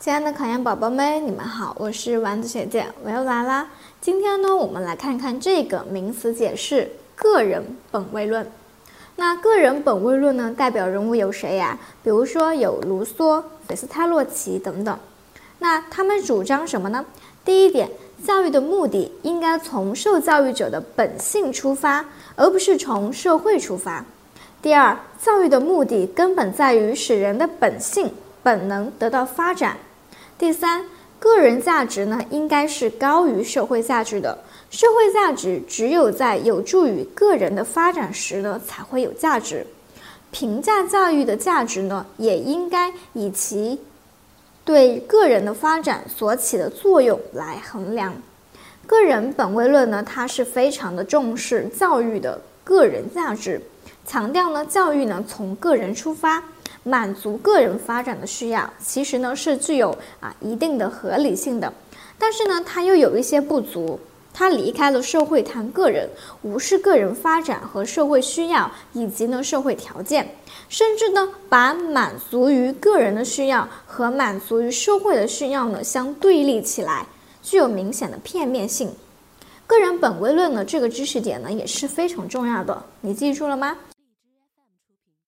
亲爱的考研宝宝们，你们好，我是丸子学姐，我又来啦。今天呢，我们来看看这个名词解释“个人本位论”。那个人本位论呢，代表人物有谁呀？比如说有卢梭、斐斯泰洛奇等等。那他们主张什么呢？第一点，教育的目的应该从受教育者的本性出发，而不是从社会出发。第二，教育的目的根本在于使人的本性、本能得到发展。第三，个人价值呢，应该是高于社会价值的。社会价值只有在有助于个人的发展时呢，才会有价值。评价教育的价值呢，也应该以其对个人的发展所起的作用来衡量。个人本位论呢，它是非常的重视教育的个人价值，强调呢，教育呢从个人出发。满足个人发展的需要，其实呢是具有啊一定的合理性的，但是呢它又有一些不足，它离开了社会谈个人，无视个人发展和社会需要以及呢社会条件，甚至呢把满足于个人的需要和满足于社会的需要呢相对立起来，具有明显的片面性。个人本位论呢这个知识点呢也是非常重要的，你记住了吗？